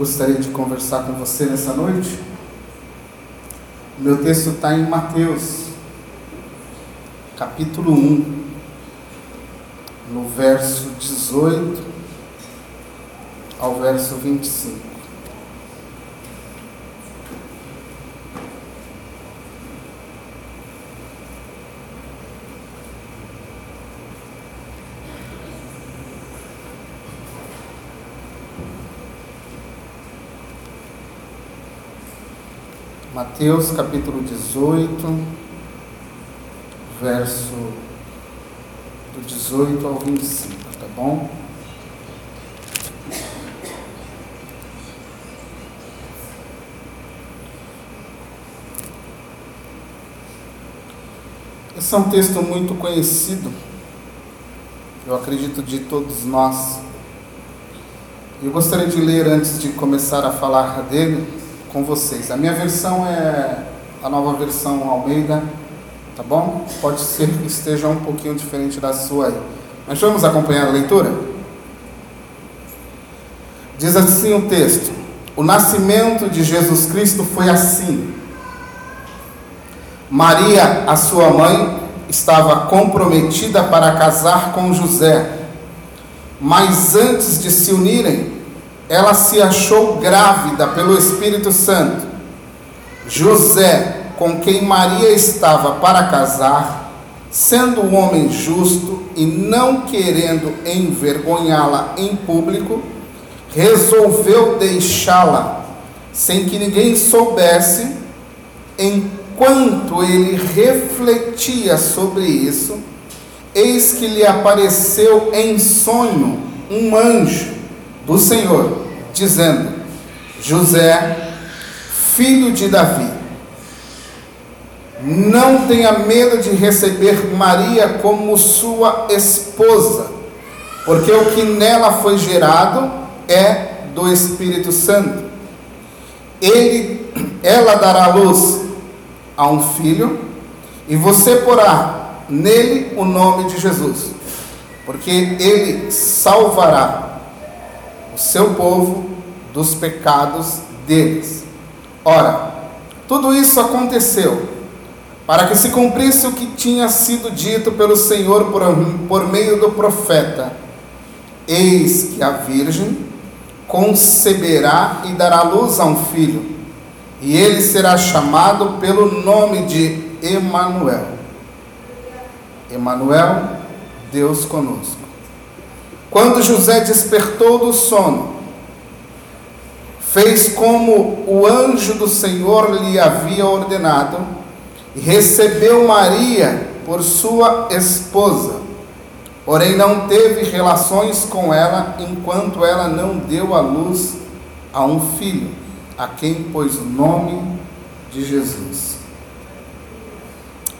gostaria de conversar com você nessa noite. Meu texto está em Mateus, capítulo 1, no verso 18 ao verso 25. Mateus capítulo 18, verso do 18 ao 25, tá bom? Esse é um texto muito conhecido, eu acredito de todos nós. Eu gostaria de ler antes de começar a falar dele com vocês. A minha versão é a nova versão Almeida, tá bom? Pode ser que esteja um pouquinho diferente da sua aí. Mas vamos acompanhar a leitura? Diz assim o texto: O nascimento de Jesus Cristo foi assim. Maria, a sua mãe, estava comprometida para casar com José. Mas antes de se unirem, ela se achou grávida pelo Espírito Santo. José, com quem Maria estava para casar, sendo um homem justo e não querendo envergonhá-la em público, resolveu deixá-la sem que ninguém soubesse. Enquanto ele refletia sobre isso, eis que lhe apareceu em sonho um anjo do Senhor, dizendo: José, filho de Davi, não tenha medo de receber Maria como sua esposa, porque o que nela foi gerado é do Espírito Santo. Ele, ela dará luz a um filho, e você porá nele o nome de Jesus, porque ele salvará seu povo dos pecados deles. Ora, tudo isso aconteceu para que se cumprisse o que tinha sido dito pelo Senhor por, por meio do profeta: Eis que a Virgem conceberá e dará luz a um filho, e ele será chamado pelo nome de Emanuel. Emanuel, Deus conosco. Quando José despertou do sono, fez como o anjo do Senhor lhe havia ordenado e recebeu Maria por sua esposa. Porém, não teve relações com ela enquanto ela não deu à luz a um filho, a quem pôs o nome de Jesus.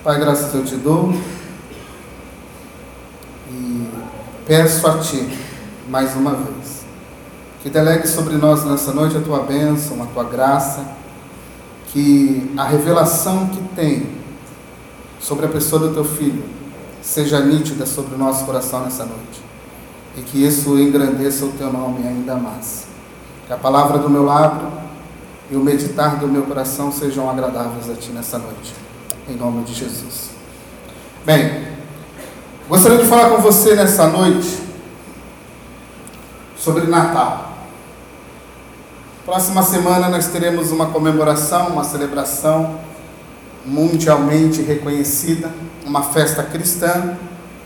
Pai, graças eu te dou. Peço a Ti, mais uma vez, que delegue sobre nós nessa noite a Tua bênção, a Tua graça, que a revelação que tem sobre a pessoa do Teu Filho seja nítida sobre o nosso coração nessa noite e que isso engrandeça o Teu nome ainda mais. Que a palavra do meu lábio e o meditar do meu coração sejam agradáveis a Ti nessa noite, em nome de Jesus. Bem, Gostaria de falar com você nessa noite sobre Natal. Próxima semana nós teremos uma comemoração, uma celebração mundialmente reconhecida, uma festa cristã,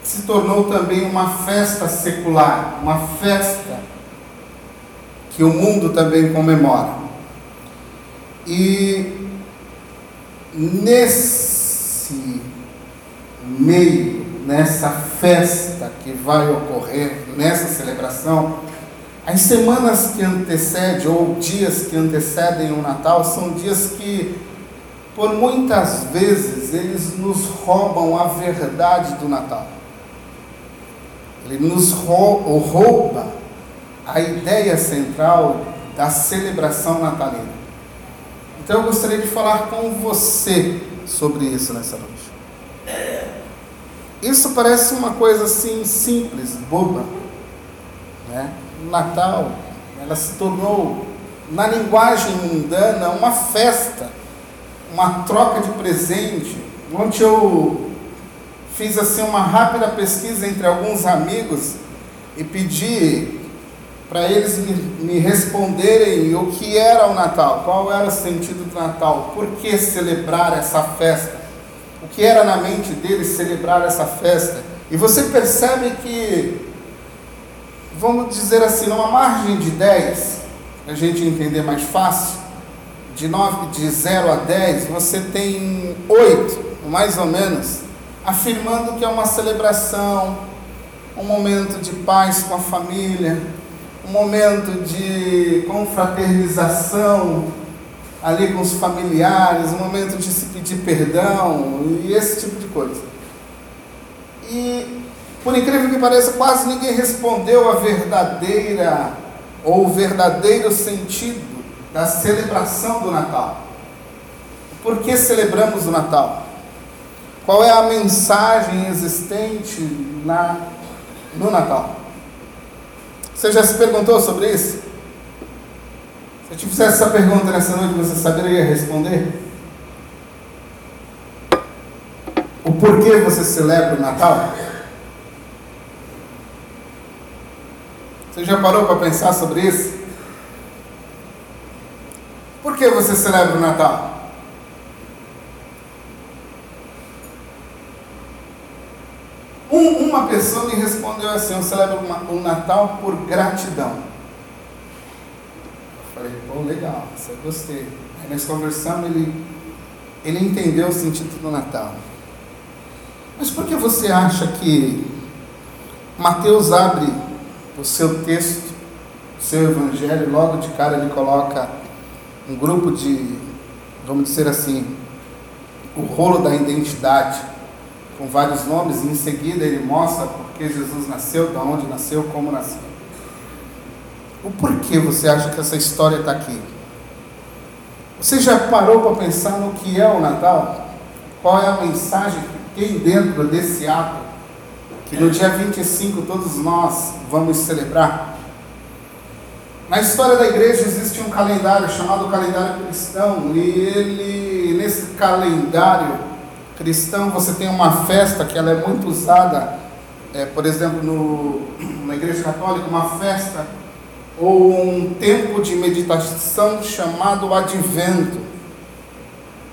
que se tornou também uma festa secular, uma festa que o mundo também comemora. E nesse meio nessa festa que vai ocorrer, nessa celebração, as semanas que antecedem ou dias que antecedem o Natal são dias que, por muitas vezes, eles nos roubam a verdade do Natal. Ele nos rouba a ideia central da celebração natalina. Então eu gostaria de falar com você sobre isso nessa noite. Isso parece uma coisa assim simples, boba. Né? O Natal, ela se tornou na linguagem mundana, uma festa, uma troca de presente. Ontem eu fiz assim uma rápida pesquisa entre alguns amigos e pedi para eles me, me, responderem o que era o Natal, qual era o sentido do Natal, por que celebrar essa festa, o que era na mente deles celebrar essa festa. E você percebe que, vamos dizer assim, numa margem de 10, para a gente entender mais fácil, de, 9, de 0 a 10, você tem 8, mais ou menos, afirmando que é uma celebração, um momento de paz com a família, um momento de confraternização ali com os familiares, um momento de se pedir perdão e esse tipo de coisa. E, por incrível que pareça, quase ninguém respondeu a verdadeira ou o verdadeiro sentido da celebração do Natal. Por que celebramos o Natal? Qual é a mensagem existente na, no Natal? Você já se perguntou sobre isso? Eu te fizesse essa pergunta nessa noite, você saberia responder? O porquê você celebra o Natal? Você já parou para pensar sobre isso? Por que você celebra o Natal? Um, uma pessoa me respondeu assim: Eu celebro o Natal por gratidão. Falei: Pô, legal, eu gostei. Aí nós conversamos, ele, ele entendeu o sentido do Natal. Mas por que você acha que Mateus abre o seu texto, o seu evangelho, logo de cara ele coloca um grupo de, vamos dizer assim, o rolo da identidade, com vários nomes, e em seguida ele mostra por que Jesus nasceu, de onde nasceu, como nasceu. O porquê você acha que essa história está aqui? Você já parou para pensar no que é o Natal? Qual é a mensagem que tem dentro desse ato que no dia 25 todos nós vamos celebrar. Na história da igreja existe um calendário chamado calendário cristão, e ele nesse calendário cristão você tem uma festa que ela é muito usada, é, por exemplo, no, na igreja católica, uma festa ou um tempo de meditação chamado advento.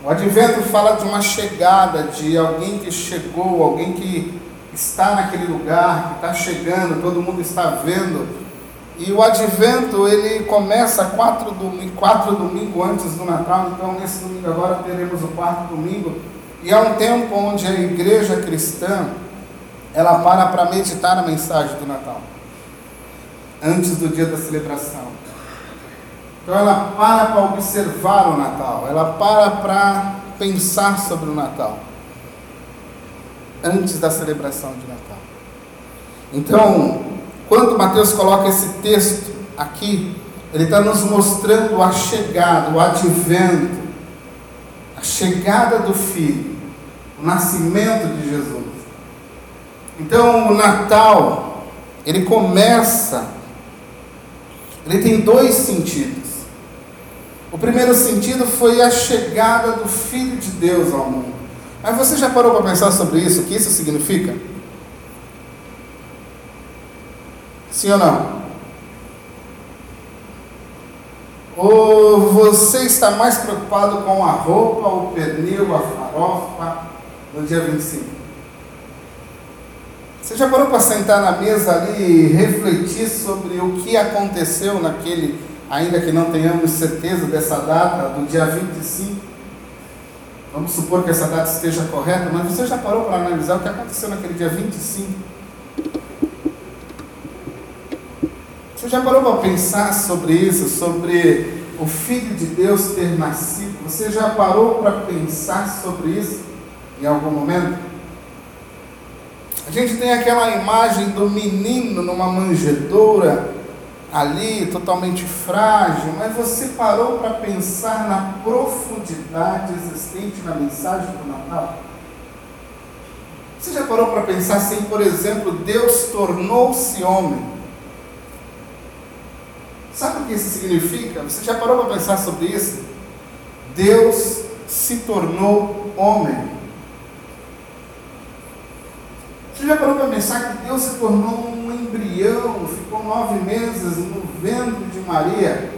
O advento fala de uma chegada, de alguém que chegou, alguém que está naquele lugar, que está chegando, todo mundo está vendo. E o advento ele começa quatro, domingo, quatro domingos antes do Natal, então nesse domingo agora teremos o quarto domingo. E é um tempo onde a igreja cristã ela para para meditar na mensagem do Natal, antes do dia da celebração. Então ela para para observar o Natal, ela para para pensar sobre o Natal antes da celebração de Natal. Então, quando Mateus coloca esse texto aqui, ele está nos mostrando a chegada, o advento, a chegada do Filho, o nascimento de Jesus. Então, o Natal, ele começa, ele tem dois sentidos. O primeiro sentido foi a chegada do Filho de Deus ao mundo. Mas você já parou para pensar sobre isso? O que isso significa? Sim ou não? Ou você está mais preocupado com a roupa, o pernil, a farofa no dia 25? Você já parou para sentar na mesa ali e refletir sobre o que aconteceu naquele, ainda que não tenhamos certeza dessa data, do dia 25? Vamos supor que essa data esteja correta, mas você já parou para analisar o que aconteceu naquele dia 25? Você já parou para pensar sobre isso, sobre o Filho de Deus ter nascido? Você já parou para pensar sobre isso em algum momento? Gente tem aquela imagem do menino numa manjedoura ali, totalmente frágil, mas você parou para pensar na profundidade existente na mensagem do Natal? Você já parou para pensar assim, por exemplo, Deus tornou-se homem? Sabe o que isso significa? Você já parou para pensar sobre isso? Deus se tornou homem. Você já parou para pensar que Deus se tornou um embrião, ficou nove meses no ventre de Maria?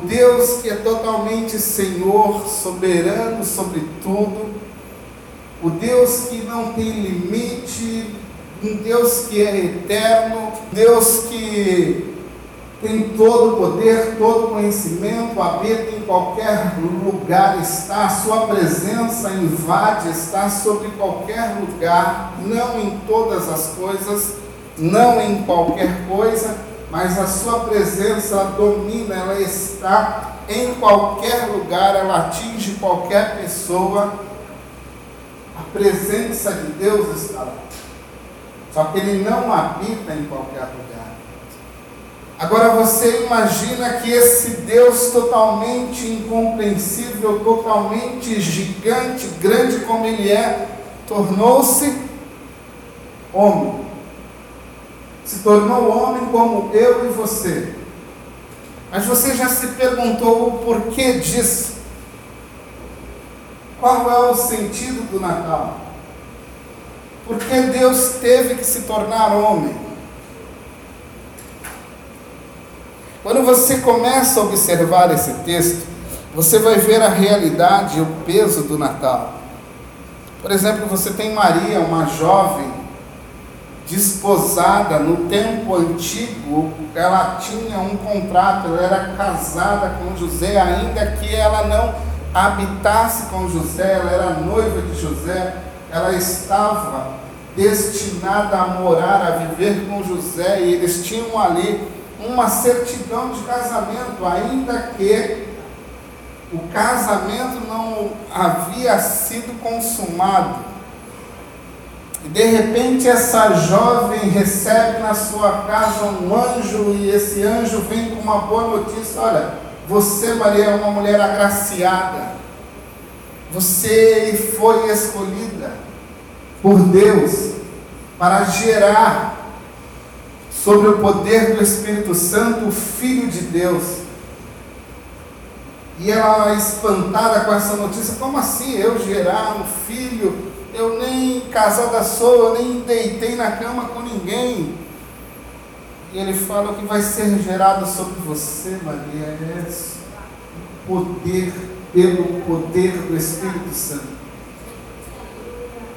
Deus que é totalmente Senhor, soberano sobre tudo, o Deus que não tem limite, um Deus que é eterno, Deus que tem todo o poder, todo o conhecimento, habita em qualquer lugar, está, sua presença invade, está sobre qualquer lugar, não em todas as coisas, não em qualquer coisa, mas a sua presença domina, ela está em qualquer lugar, ela atinge qualquer pessoa. A presença de Deus está lá. Só que ele não habita em qualquer lugar. Agora você imagina que esse Deus totalmente incompreensível, totalmente gigante, grande como ele é, tornou-se homem. Se tornou homem como eu e você. Mas você já se perguntou o porquê disso? Qual é o sentido do Natal? Por que Deus teve que se tornar homem? Quando você começa a observar esse texto, você vai ver a realidade e o peso do Natal. Por exemplo, você tem Maria, uma jovem desposada no tempo antigo, ela tinha um contrato, ela era casada com José, ainda que ela não habitasse com José, ela era noiva de José, ela estava destinada a morar, a viver com José, e eles tinham ali uma certidão de casamento, ainda que o casamento não havia sido consumado. E de repente essa jovem recebe na sua casa um anjo e esse anjo vem com uma boa notícia: olha, você, Maria, é uma mulher agraciada. Você foi escolhida por Deus para gerar sobre o poder do Espírito Santo, o Filho de Deus. E ela, espantada com essa notícia, como assim eu gerar um filho? Eu nem casada sou, eu nem deitei na cama com ninguém. E ele fala que vai ser gerado sobre você, Maria, é o poder, pelo poder do Espírito Santo.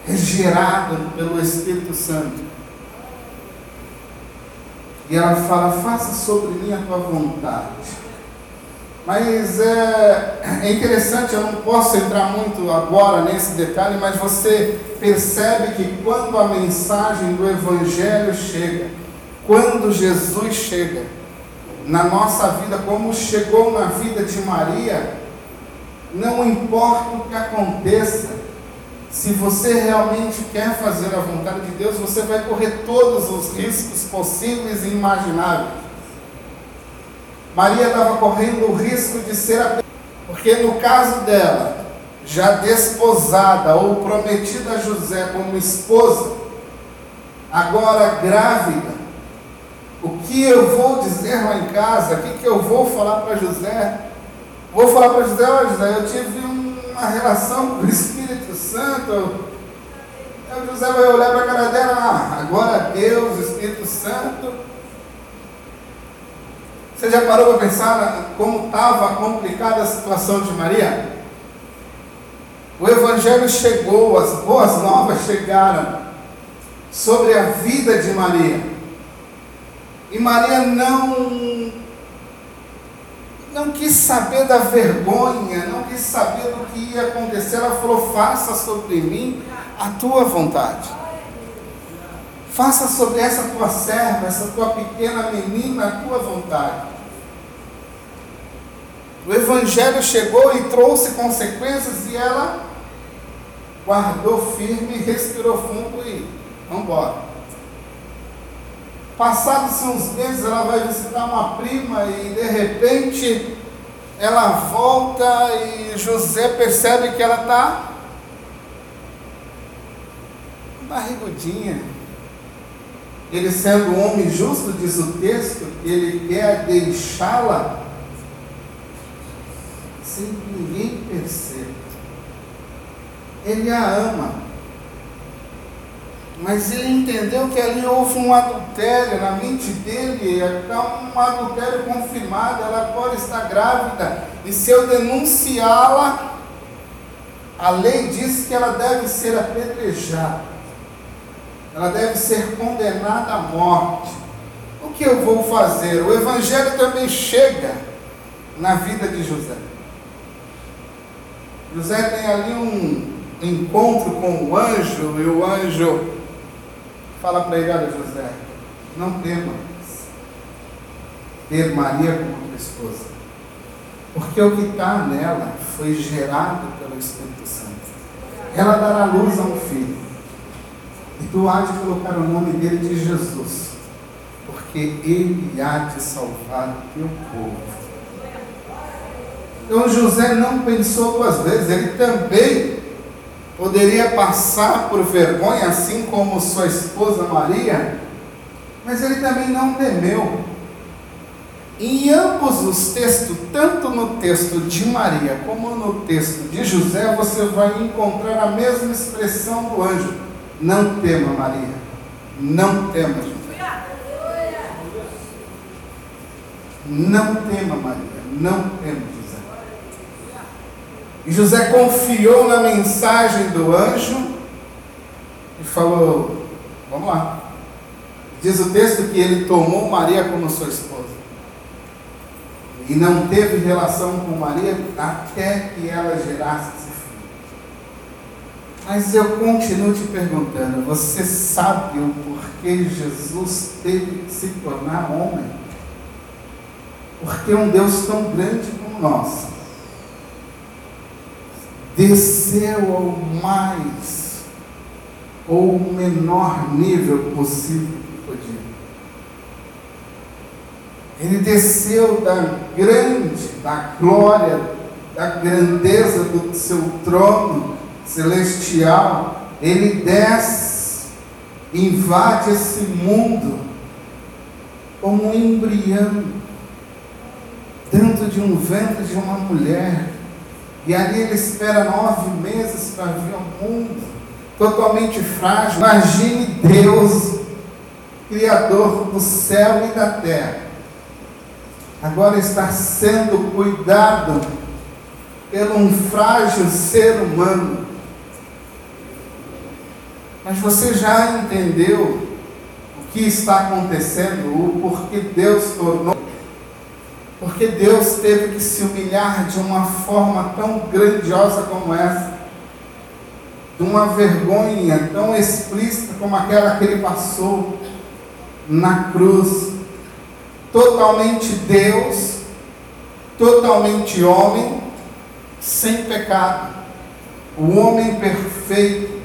É gerado pelo Espírito Santo. E ela fala: faça sobre mim a tua vontade. Mas é, é, interessante, eu não posso entrar muito agora nesse detalhe, mas você percebe que quando a mensagem do Evangelho chega, quando Jesus chega na nossa vida, como chegou na vida de Maria, não importa o que aconteça, se você realmente quer fazer a vontade de Deus, você vai correr todos os riscos possíveis e imagináveis. Maria estava correndo o risco de ser a porque no caso dela, já desposada ou prometida a José como esposa, agora grávida, o que eu vou dizer lá em casa? O que, que eu vou falar para José? Vou falar para José, olha José, eu tive uma relação com o Espírito Santo. Aí José vai olhar para a cara dela, ah, agora Deus, Espírito Santo. Você já parou para pensar como estava complicada a situação de Maria? O Evangelho chegou, as boas novas chegaram sobre a vida de Maria. E Maria não não quis saber da vergonha, não quis saber do que ia acontecer. Ela falou: faça sobre mim a tua vontade. Faça sobre essa tua serva, essa tua pequena menina, a tua vontade. O Evangelho chegou e trouxe consequências e ela guardou firme, respirou fundo e vamos embora. Passados uns meses, ela vai visitar uma prima e de repente ela volta e José percebe que ela está barrigudinha. ele sendo um homem justo, diz o texto, ele quer deixá-la sem que ninguém perceba. Ele a ama. Mas ele entendeu que ali houve um adultério na mente dele, então um adultério confirmado, ela agora está grávida. E se eu denunciá-la, a lei diz que ela deve ser apedrejada ela deve ser condenada à morte. O que eu vou fazer? O Evangelho também chega na vida de José. José tem ali um encontro com o anjo, e o anjo fala para ele: Olha, José, não temas ter Maria como tua esposa, porque o que está nela foi gerado pelo Espírito Santo. Ela dará luz a um filho e tu há de colocar o nome dele de Jesus, porque ele há de salvar o teu povo. Então José não pensou duas vezes, ele também poderia passar por vergonha, assim como sua esposa Maria, mas ele também não temeu. Em ambos os textos, tanto no texto de Maria como no texto de José, você vai encontrar a mesma expressão do anjo não tema, Maria. Não tema, José. Não tema, Maria. Não tema, José. E José confiou na mensagem do anjo e falou: Vamos lá. Diz o texto que ele tomou Maria como sua esposa. E não teve relação com Maria até que ela gerasse mas eu continuo te perguntando: você sabe o porquê Jesus teve que se tornar homem? Porque um Deus tão grande como nós desceu ao mais ou menor nível possível que podia. Ele desceu da grande, da glória, da grandeza do seu trono celestial, ele desce, invade esse mundo como um embrião dentro de um ventre de uma mulher. E ali ele espera nove meses para vir ao mundo, totalmente frágil. Imagine Deus, Criador do céu e da terra, agora está sendo cuidado pelo um frágil ser humano mas você já entendeu o que está acontecendo, o porquê Deus tornou? Porque Deus teve que se humilhar de uma forma tão grandiosa como essa, de uma vergonha tão explícita como aquela que ele passou na cruz, totalmente Deus, totalmente homem, sem pecado, o homem perfeito,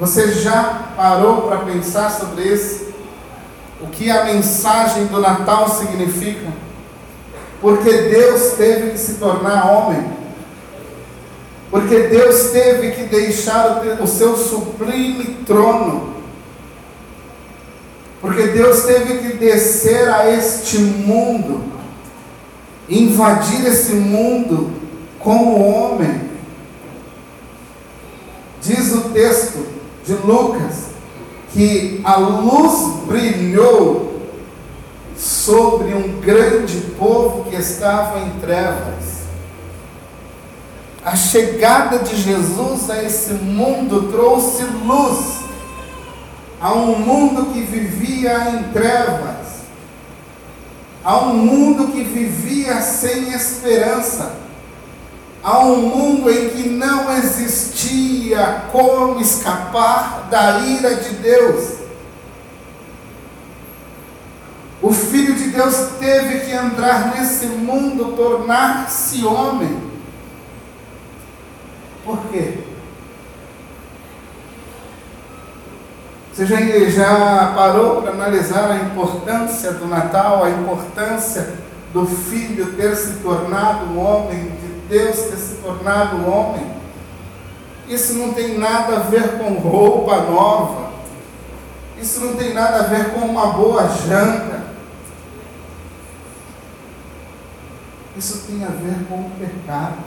você já parou para pensar sobre isso? O que a mensagem do Natal significa? Porque Deus teve que se tornar homem. Porque Deus teve que deixar o seu sublime trono. Porque Deus teve que descer a este mundo, invadir esse mundo como homem. Diz o texto de Lucas que a luz brilhou sobre um grande povo que estava em trevas. A chegada de Jesus a esse mundo trouxe luz a um mundo que vivia em trevas, a um mundo que vivia sem esperança a um mundo em que não existia como escapar da ira de Deus. O Filho de Deus teve que entrar nesse mundo, tornar-se homem. Por quê? Você já, já parou para analisar a importância do Natal, a importância do Filho ter se tornado um homem de Deus ter se tornado homem. Isso não tem nada a ver com roupa nova. Isso não tem nada a ver com uma boa janta. Isso tem a ver com o pecado.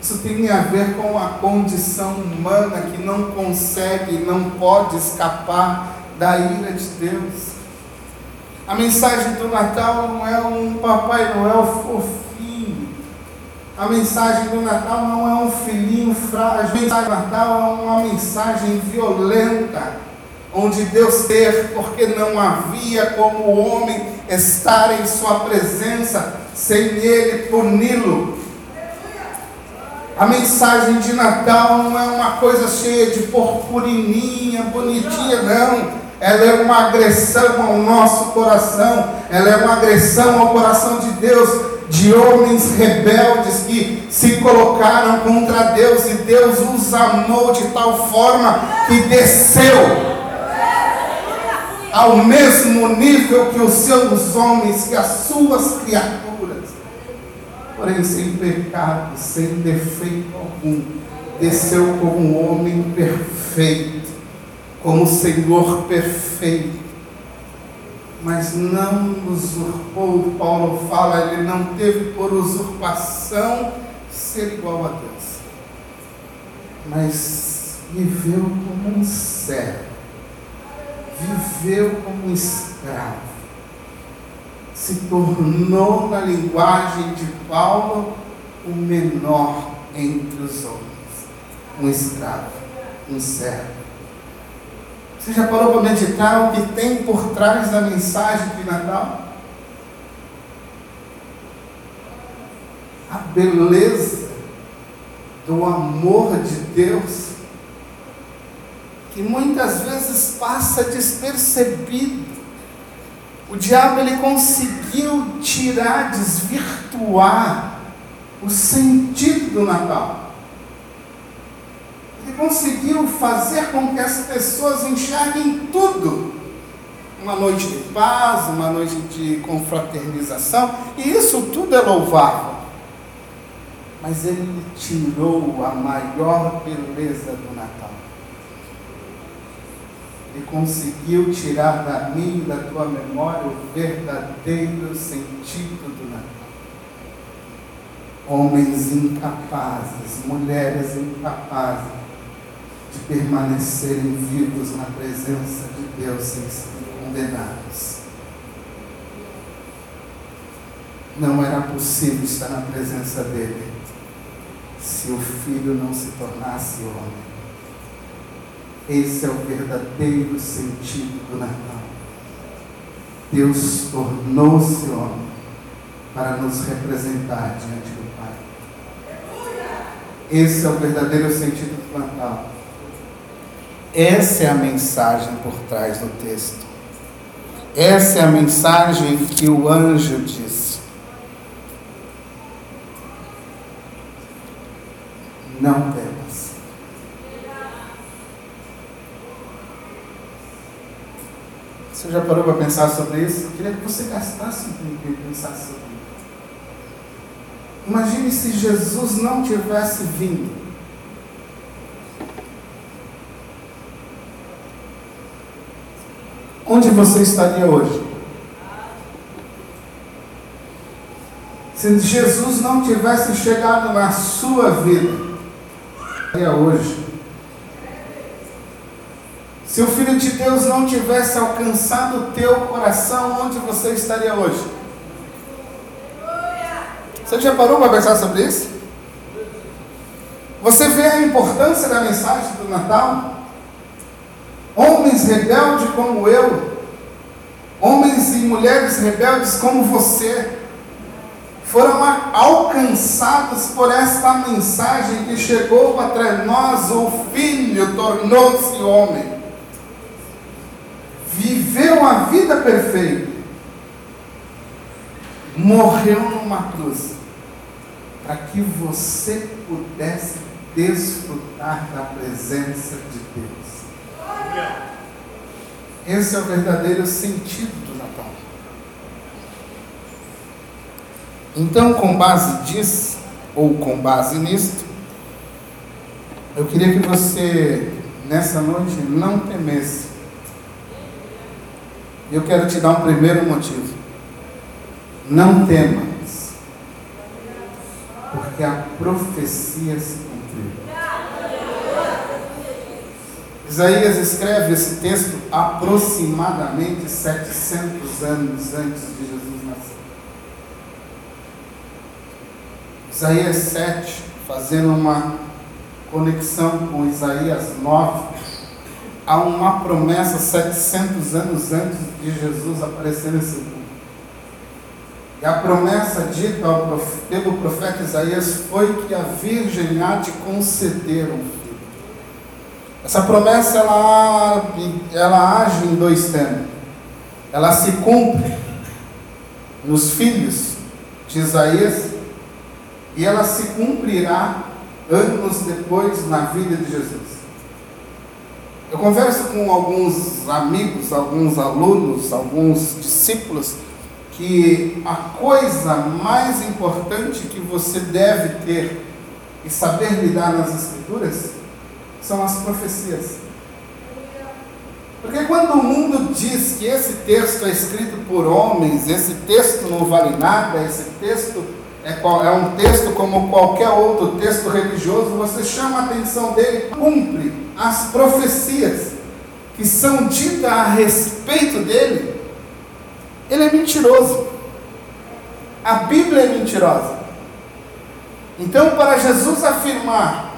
Isso tem a ver com a condição humana que não consegue, não pode escapar da ira de Deus. A mensagem do Natal não é um Papai Noel fofinho. A mensagem do Natal não é um filhinho frágil. A mensagem do Natal é uma mensagem violenta, onde Deus ter, porque não havia como o homem estar em sua presença sem ele puni-lo. A mensagem de Natal não é uma coisa cheia de purpurininha, bonitinha, não. Ela é uma agressão ao nosso coração, ela é uma agressão ao coração de Deus, de homens rebeldes que se colocaram contra Deus e Deus os amou de tal forma que desceu ao mesmo nível que os seus homens, que as suas criaturas, porém sem pecado, sem defeito algum, desceu como um homem perfeito como Senhor perfeito, mas não usurpou, Paulo fala, ele não teve por usurpação ser igual a Deus, mas viveu como um servo, viveu como escravo, se tornou, na linguagem de Paulo, o menor entre os homens, um escravo, um servo. Você já parou para meditar o que tem por trás da mensagem de Natal? A beleza do amor de Deus, que muitas vezes passa despercebido. O diabo ele conseguiu tirar, desvirtuar o sentido do Natal que conseguiu fazer com que as pessoas enxerguem tudo. Uma noite de paz, uma noite de confraternização, e isso tudo é louvável. Mas ele tirou a maior beleza do Natal. Ele conseguiu tirar da minha e da tua memória o verdadeiro sentido do Natal homens incapazes, mulheres incapazes de permanecerem vivos na presença de Deus sem serem condenados. Não era possível estar na presença dele se o filho não se tornasse homem. Esse é o verdadeiro sentido do Natal. Deus tornou-se homem para nos representar diante do Pai. Esse é o verdadeiro sentido do Natal. Essa é a mensagem por trás do texto. Essa é a mensagem que o anjo disse. Não temas. Você já parou para pensar sobre isso? Eu queria que você gastasse um tempo e pensasse sobre isso. Imagine se Jesus não tivesse vindo onde você estaria hoje? Se Jesus não tivesse chegado na sua vida, estaria hoje. Se o Filho de Deus não tivesse alcançado o teu coração, onde você estaria hoje? Você já parou para pensar sobre isso? Você vê a importância da mensagem do Natal? homens rebeldes como eu, homens e mulheres rebeldes como você, foram alcançados por esta mensagem que chegou até nós, o Filho tornou-se homem, viveu a vida perfeita, morreu numa cruz, para que você pudesse desfrutar da presença de Deus. Esse é o verdadeiro sentido do Natal. Então, com base disso, ou com base nisto, eu queria que você nessa noite, não temesse. Eu quero te dar um primeiro motivo. Não temas, porque a profecia se cumpriu. Isaías escreve esse texto aproximadamente 700 anos antes de Jesus nascer. Isaías 7, fazendo uma conexão com Isaías 9, há uma promessa 700 anos antes de Jesus aparecer nesse mundo. E a promessa dita pelo profeta Isaías foi que a Virgem há de conceder um filho. Essa promessa ela, ela age em dois termos. Ela se cumpre nos filhos de Isaías e ela se cumprirá anos depois na vida de Jesus. Eu converso com alguns amigos, alguns alunos, alguns discípulos que a coisa mais importante que você deve ter e saber lidar nas Escrituras são as profecias. Porque quando o mundo diz que esse texto é escrito por homens, esse texto não vale nada, esse texto é, é um texto como qualquer outro texto religioso, você chama a atenção dele, cumpre as profecias que são ditas a respeito dele, ele é mentiroso. A Bíblia é mentirosa. Então, para Jesus afirmar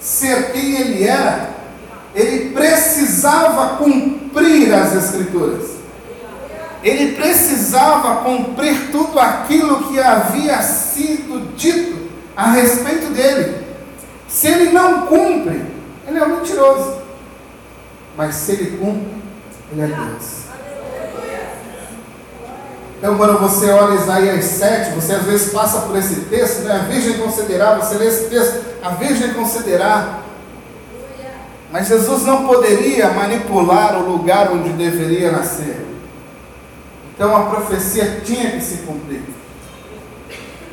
ser quem ele era, ele precisava cumprir as Escrituras. Ele precisava cumprir tudo aquilo que havia sido dito a respeito dele. Se ele não cumpre, ele é um mentiroso. Mas se ele cumpre, ele é Deus. Então, quando você olha Isaías 7, você às vezes passa por esse texto, né? a Virgem concederá, você lê esse texto, a Virgem concederá. Mas Jesus não poderia manipular o lugar onde deveria nascer. Então a profecia tinha que se cumprir.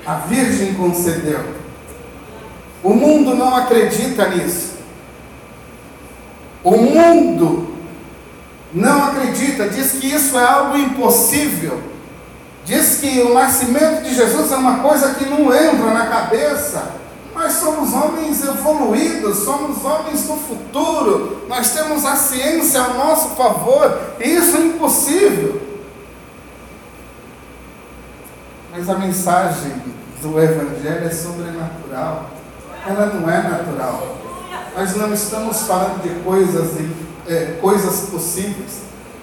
A Virgem concedeu. O mundo não acredita nisso. O mundo não acredita, diz que isso é algo impossível. Diz que o nascimento de Jesus é uma coisa que não entra na cabeça. Nós somos homens evoluídos, somos homens do futuro, nós temos a ciência ao nosso favor, e isso é impossível. Mas a mensagem do Evangelho é sobrenatural, ela não é natural. Nós não estamos falando de coisas, é, coisas possíveis,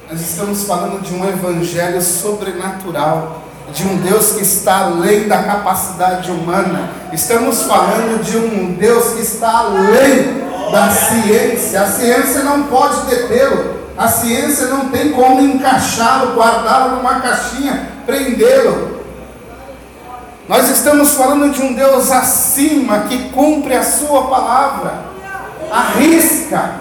nós estamos falando de um evangelho sobrenatural, de um Deus que está além da capacidade humana. Estamos falando de um Deus que está além da ciência. A ciência não pode detê-lo. A ciência não tem como encaixá-lo, guardá-lo numa caixinha, prendê-lo. Nós estamos falando de um Deus acima que cumpre a sua palavra, arrisca,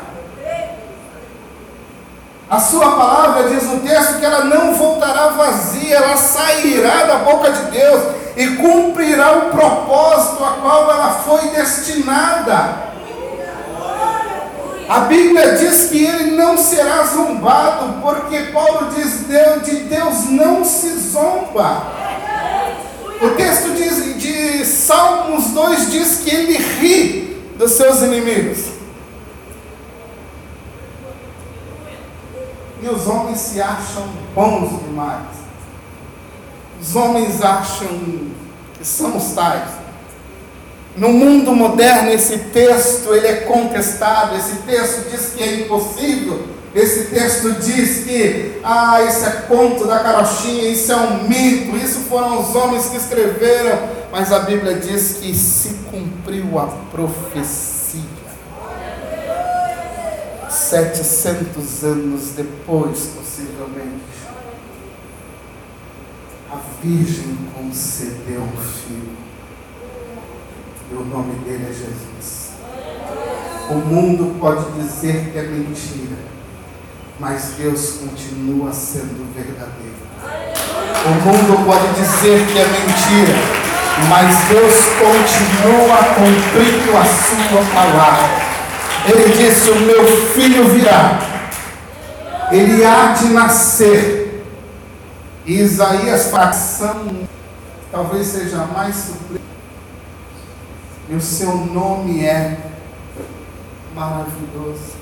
a sua palavra diz no texto que ela não voltará vazia, ela sairá da boca de Deus e cumprirá o propósito a qual ela foi destinada. A Bíblia diz que ele não será zombado, porque Paulo diz de Deus não se zomba. O texto diz, de Salmos 2 diz que ele ri dos seus inimigos. Os homens se acham bons demais. Os homens acham que somos tais. No mundo moderno, esse texto ele é contestado. Esse texto diz que é impossível. Esse texto diz que, ah, isso é conto da carochinha, isso é um mito, isso foram os homens que escreveram. Mas a Bíblia diz que se cumpriu a profecia 700 anos depois, possivelmente, a Virgem concedeu um filho. E o nome dele é Jesus. O mundo pode dizer que é mentira, mas Deus continua sendo verdadeiro. O mundo pode dizer que é mentira, mas Deus continua cumprindo a sua palavra. Ele disse: O meu filho virá, ele há de nascer. E Isaías, facção, talvez seja mais sublime. E o seu nome é maravilhoso,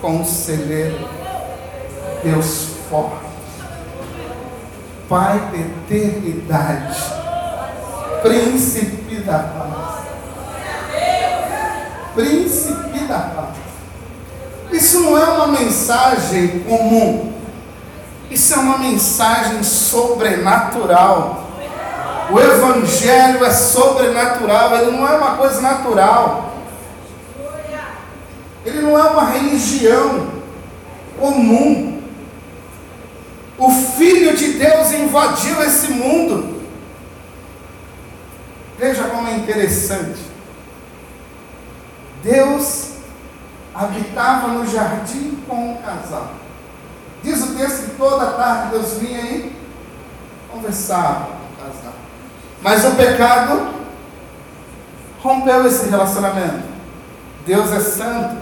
conselheiro, Deus forte, Pai da eternidade, príncipe da paz. Príncipe da paz. Isso não é uma mensagem comum. Isso é uma mensagem sobrenatural. O Evangelho é sobrenatural, ele não é uma coisa natural. Ele não é uma religião comum. O Filho de Deus invadiu esse mundo. Veja como é interessante. Deus habitava no jardim com um casal. Diz o texto que toda tarde Deus vinha e conversava com o casal. Mas o pecado rompeu esse relacionamento. Deus é santo.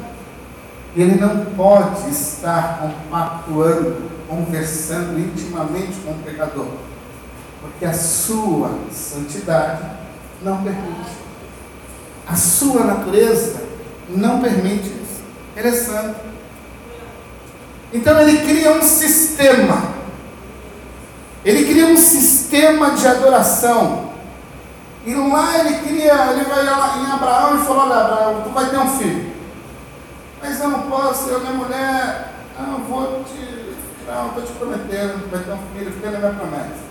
Ele não pode estar compactuando, conversando intimamente com o pecador. Porque a sua santidade não permite. A sua natureza não permite isso. Ele é santo. Então ele cria um sistema. Ele cria um sistema de adoração. E lá ele cria, ele vai lá em Abraão e falou, olha Abraão, tu vai ter um filho. Mas eu não posso, eu minha mulher, não, vou te. Não, estou te prometendo, vai ter um filho, fica na minha promessa.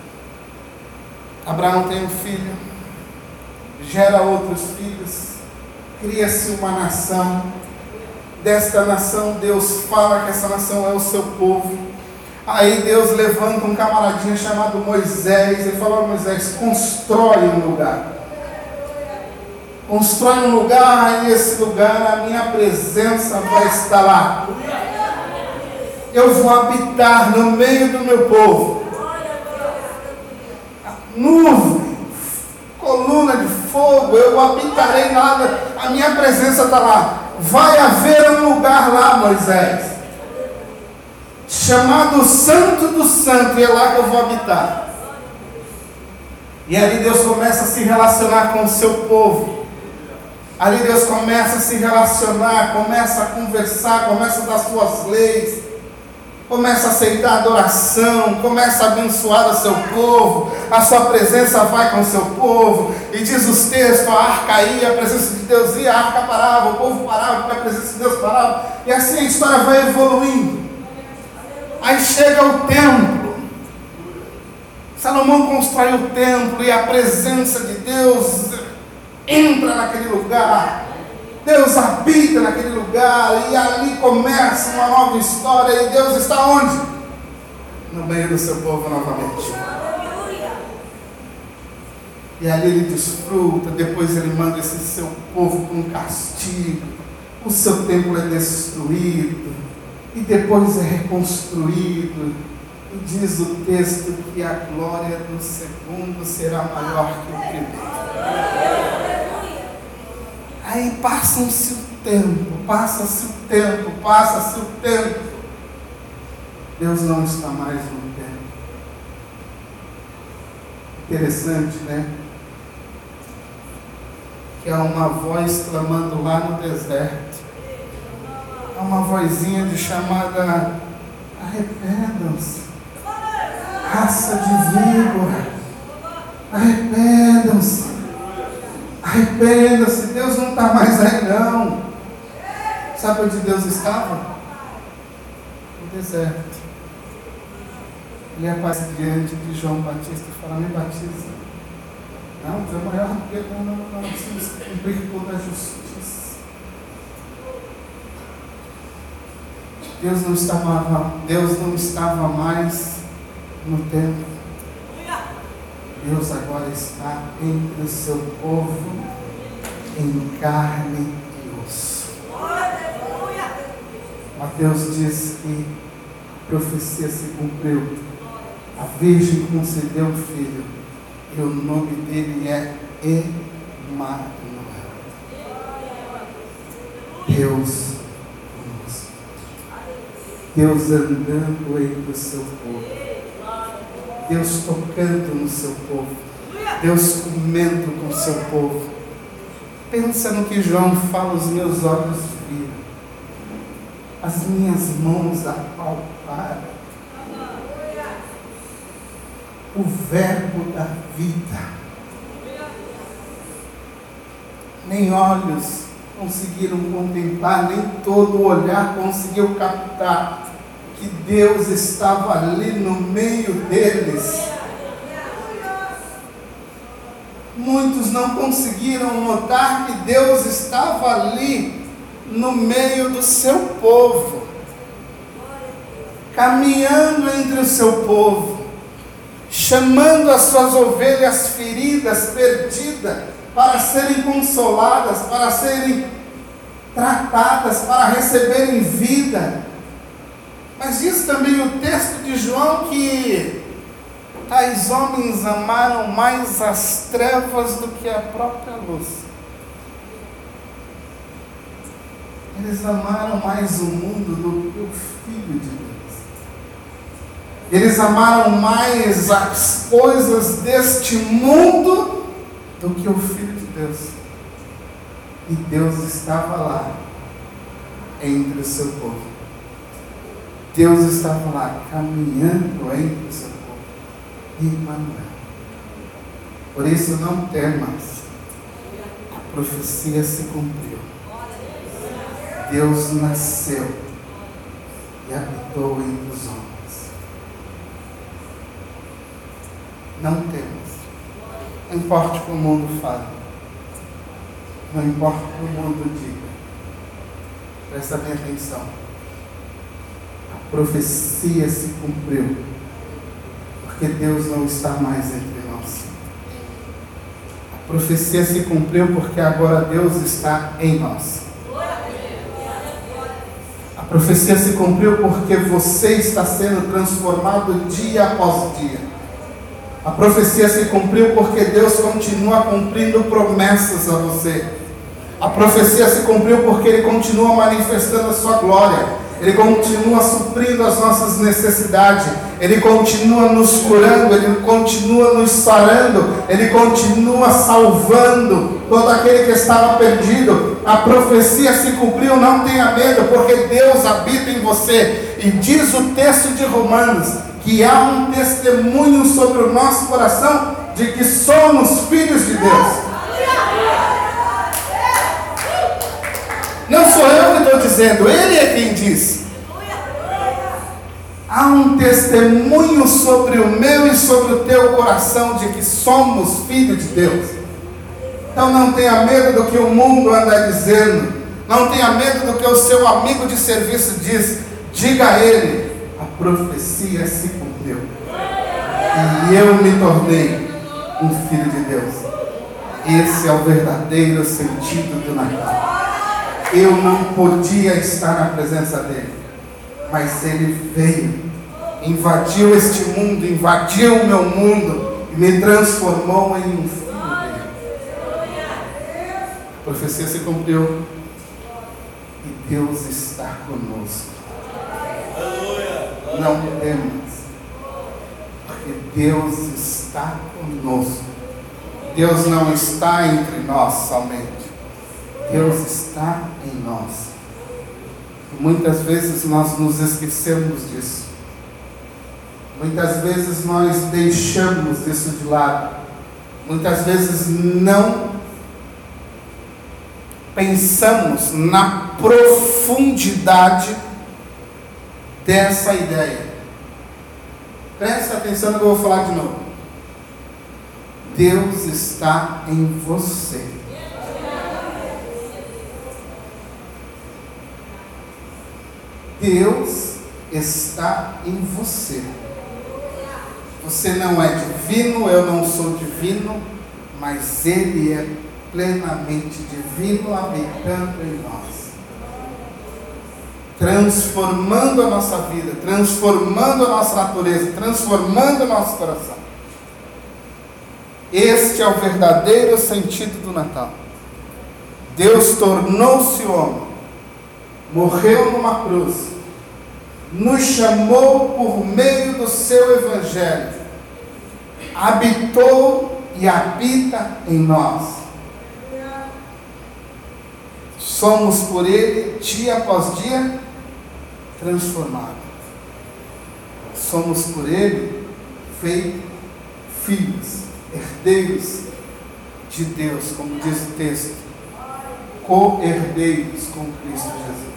Abraão tem um filho, gera outros filhos, cria-se uma nação. Desta nação, Deus fala que essa nação é o seu povo. Aí Deus levanta um camaradinho chamado Moisés. Ele fala: Moisés, constrói um lugar. Constrói um lugar, e esse lugar a minha presença vai estar lá. Eu vou habitar no meio do meu povo. Nuvem, coluna de fogo, eu habitarei nada, a minha presença está lá. Vai haver um lugar lá, Moisés, chamado Santo do Santo, e é lá que eu vou habitar. E ali Deus começa a se relacionar com o seu povo. Ali Deus começa a se relacionar, começa a conversar, começa a dar suas leis começa a aceitar a adoração, começa a abençoar o seu povo, a sua presença vai com o seu povo, e diz os textos, a arca ia, a presença de Deus ia, a arca parava, o povo parava, porque a presença de Deus parava, e assim a história vai evoluindo. Aí chega o templo, Salomão constrói o templo, e a presença de Deus entra naquele lugar, Deus habita naquele lugar e ali começa uma nova história. E Deus está onde? No meio do seu povo novamente. E ali ele desfruta, depois ele manda esse seu povo com castigo. O seu templo é destruído e depois é reconstruído. E diz o texto que a glória do segundo será maior que o primeiro. Aí passa-se o tempo, passa-se o tempo, passa-se o tempo. Deus não está mais no tempo. Interessante, né? Que há uma voz clamando lá no deserto. Há uma vozinha de chamada arrependam-se. Raça de víbora. Arrependam-se. Arrependa-se, Deus não está mais aí não. Sabe onde Deus estava? No deserto. Ele aparece diante de João Batista e fala, me batiza. Não, tu é maior do que não, não, não, cumprir toda a justiça. Deus não estava, Deus não estava mais no templo. Deus agora está entre o seu povo em carne e osso. Mateus diz que a profecia se cumpriu. A Virgem concedeu um filho e o nome dele é Emmanuel. Deus conosco. Deus andando entre o seu povo. Deus tocando no seu povo. Deus comendo com o seu povo. Pensa no que João fala, os meus olhos viram, as minhas mãos apalparam o Verbo da vida. Nem olhos conseguiram contemplar, nem todo olhar conseguiu captar que Deus estava ali no meio deles. Muitos não conseguiram notar que Deus estava ali no meio do seu povo, caminhando entre o seu povo chamando as suas ovelhas feridas, perdidas, para serem consoladas, para serem tratadas, para receberem vida. Mas diz também o texto de João que tais homens amaram mais as trevas do que a própria luz. Eles amaram mais o mundo do que o Filho de Deus. Eles amaram mais as coisas deste mundo do que o Filho de Deus. E Deus estava lá entre o seu povo. Deus estava lá caminhando entre o seu povo. Emmanuel. Por isso não temas. A profecia se cumpriu. Deus nasceu e habitou entre os homens. Não temos. Não importa o que o mundo fale. Não importa o que o mundo diga. Presta bem atenção. A profecia se cumpriu. Porque Deus não está mais entre nós. A profecia se cumpriu porque agora Deus está em nós. A profecia se cumpriu porque você está sendo transformado dia após dia. A profecia se cumpriu porque Deus continua cumprindo promessas a você. A profecia se cumpriu porque Ele continua manifestando a sua glória. Ele continua suprindo as nossas necessidades. Ele continua nos curando. Ele continua nos sarando. Ele continua salvando todo aquele que estava perdido. A profecia se cumpriu. Não tenha medo, porque Deus habita em você. E diz o texto de Romanos que há um testemunho sobre o nosso coração de que somos filhos de Deus. Não sou eu que estou dizendo, Ele é quem diz. Há um testemunho sobre o meu e sobre o teu coração de que somos filhos de Deus. Então não tenha medo do que o mundo anda dizendo. Não tenha medo do que o seu amigo de serviço diz. Diga a ele: profecia se cumpriu. E eu me tornei um filho de Deus. Esse é o verdadeiro sentido do Natal. Eu não podia estar na presença dele, mas ele veio, invadiu este mundo, invadiu o meu mundo e me transformou em um filho dele. A profecia se cumpriu e Deus está conosco não temos, porque Deus está conosco. Deus não está entre nós somente, Deus está em nós. Muitas vezes nós nos esquecemos disso. Muitas vezes nós deixamos isso de lado. Muitas vezes não pensamos na profundidade dessa ideia. Presta atenção que eu vou falar de novo. Deus está em você. Deus está em você. Você não é divino, eu não sou divino, mas Ele é plenamente divino habitando em nós transformando a nossa vida, transformando a nossa natureza, transformando o nosso coração. Este é o verdadeiro sentido do Natal. Deus tornou-se homem morreu numa cruz, nos chamou por meio do seu Evangelho, habitou e habita em nós. Somos por Ele, dia após dia, transformados. Somos por Ele feitos filhos, herdeiros de Deus, como diz o texto, co-herdeiros com Cristo Jesus.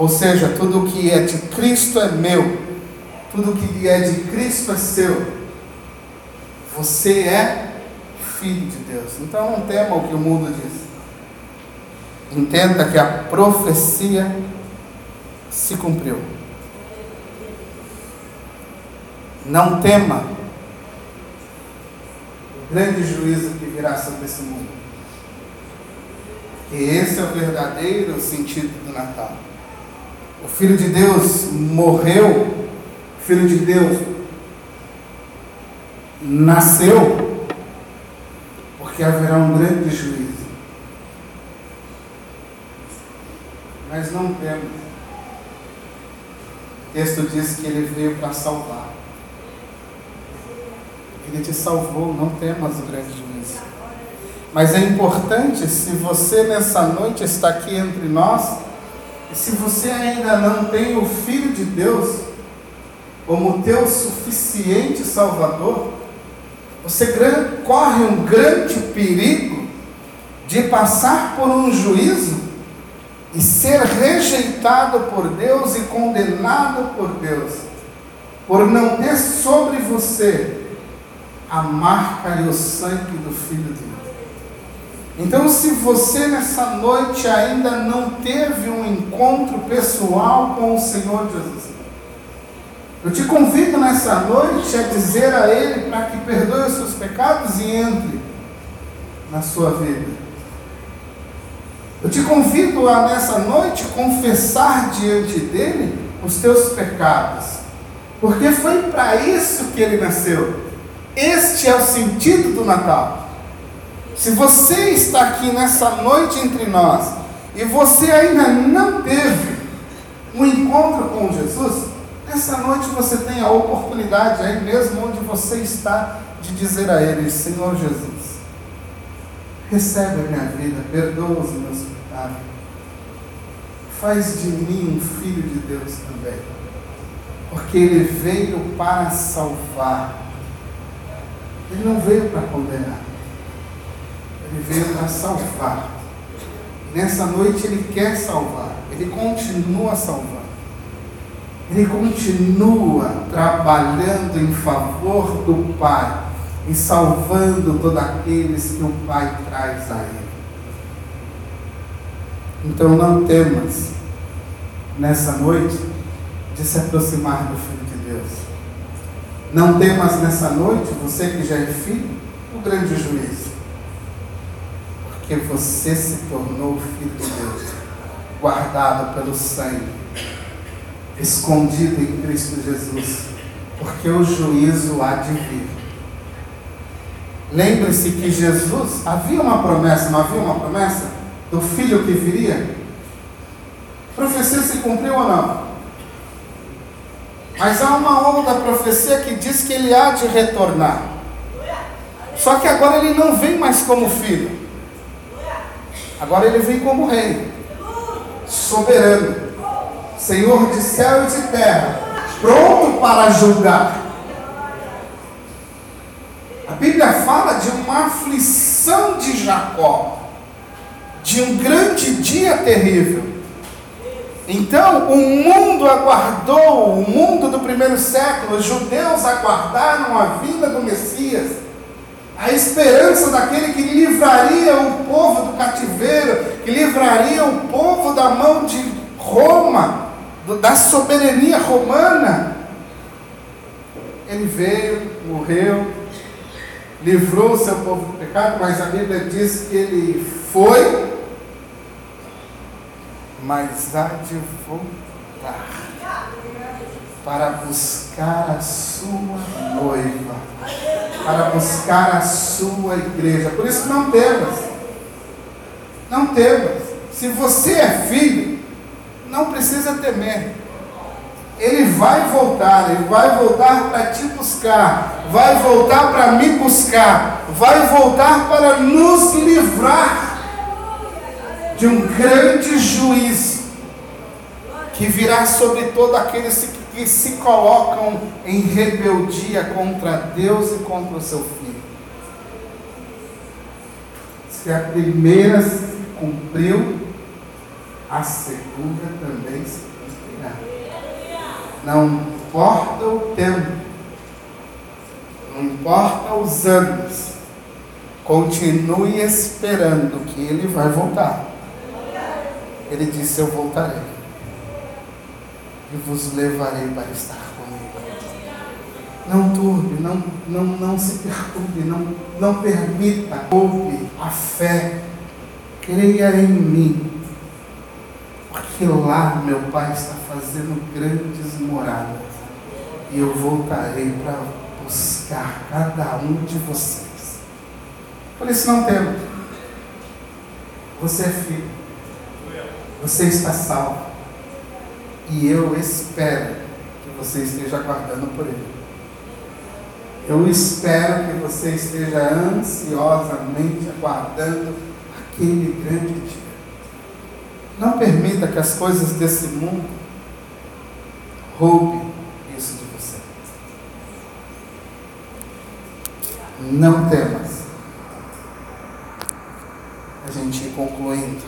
Ou seja, tudo que é de Cristo é meu, tudo que é de Cristo é seu. Você é filho de Deus. Então não tema o que o mundo diz. Entenda que a profecia se cumpriu. Não tema o grande juízo que virá sobre esse mundo. E esse é o verdadeiro sentido do Natal. O Filho de Deus morreu, o Filho de Deus nasceu, porque haverá um grande juízo. Mas não temos. O texto diz que ele veio para salvar. Ele te salvou, não temas o grande juízo. Mas é importante, se você nessa noite está aqui entre nós, e se você ainda não tem o Filho de Deus como teu suficiente Salvador, você corre um grande perigo de passar por um juízo e ser rejeitado por Deus e condenado por Deus, por não ter sobre você a marca e o sangue do Filho de Deus. Então, se você nessa noite ainda não teve um encontro pessoal com o Senhor Jesus, eu te convido nessa noite a dizer a Ele para que perdoe os seus pecados e entre na sua vida. Eu te convido a nessa noite confessar diante dele os teus pecados, porque foi para isso que ele nasceu. Este é o sentido do Natal. Se você está aqui nessa noite entre nós e você ainda não teve um encontro com Jesus, nessa noite você tem a oportunidade, aí mesmo onde você está, de dizer a Ele: Senhor Jesus, recebe a minha vida, perdoa os meus pecados, faz de mim um filho de Deus também, porque Ele veio para salvar ele não veio para condenar. Ele veio para salvar. Nessa noite ele quer salvar. Ele continua salvando. Ele continua trabalhando em favor do Pai e salvando todos aqueles que o Pai traz a Ele. Então não temas nessa noite de se aproximar do Filho de Deus. Não temas nessa noite, você que já é filho, o grande juízo. Porque você se tornou filho de Deus, guardado pelo sangue, escondido em Cristo Jesus. Porque o juízo há de vir. Lembre-se que Jesus, havia uma promessa, não havia uma promessa do filho que viria? A profecia se cumpriu ou não? Mas há uma outra profecia que diz que ele há de retornar. Só que agora ele não vem mais como filho. Agora ele vem como rei, soberano, Senhor de céu e de terra, pronto para julgar. A Bíblia fala de uma aflição de Jacó, de um grande dia terrível. Então, o mundo aguardou, o mundo do primeiro século, os judeus aguardaram a vinda do Messias, a esperança daquele que livraria o povo do cativeiro, que livraria o povo da mão de Roma, da soberania romana. Ele veio, morreu, livrou o seu povo do pecado, mas a Bíblia diz que ele foi mas há de voltar para buscar a sua noiva, para buscar a sua igreja. Por isso não temas, não temas. Se você é filho, não precisa temer. Ele vai voltar, ele vai voltar para te buscar, vai voltar para me buscar, vai voltar para nos livrar de um grande juízo que virá sobre todos aqueles que se colocam em rebeldia contra Deus e contra o seu filho. Se a primeira se cumpriu, a segunda também se cumprirá. Não importa o tempo, não importa os anos, continue esperando que ele vai voltar. Ele disse: Eu voltarei e vos levarei para estar comigo. Não turbe, não, não, não se perturbe, não, não permita, ouve a fé, creia em mim porque lá meu Pai está fazendo grandes moradas. E eu voltarei para buscar cada um de vocês. Por isso não temo. Você é filho. Você está salvo. E eu espero que você esteja aguardando por ele. Eu espero que você esteja ansiosamente aguardando aquele grande dia. Não permita que as coisas desse mundo roubem isso de você. Não temas. A gente concluindo.